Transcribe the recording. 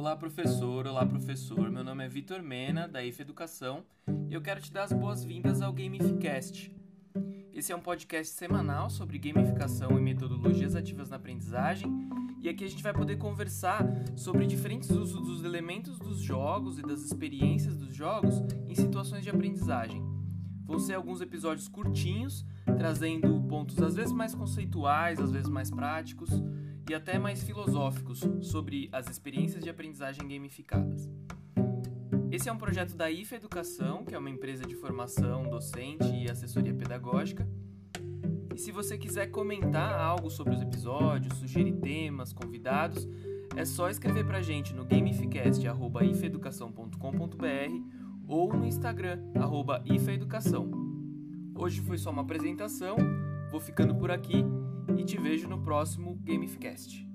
Olá, professor. Olá, professor. Meu nome é Vitor Mena, da IF Educação, e eu quero te dar as boas-vindas ao Gamificast. Esse é um podcast semanal sobre gamificação e metodologias ativas na aprendizagem, e aqui a gente vai poder conversar sobre diferentes usos dos elementos dos jogos e das experiências dos jogos em situações de aprendizagem. Vão ser alguns episódios curtinhos, trazendo pontos às vezes mais conceituais, às vezes mais práticos e até mais filosóficos sobre as experiências de aprendizagem gamificadas. Esse é um projeto da IFA Educação, que é uma empresa de formação docente e assessoria pedagógica. E se você quiser comentar algo sobre os episódios, sugerir temas, convidados, é só escrever pra gente no gamefcast.ifeeducação.com.br ou no Instagram, arroba. Hoje foi só uma apresentação, vou ficando por aqui e te vejo no próximo Gamefcast.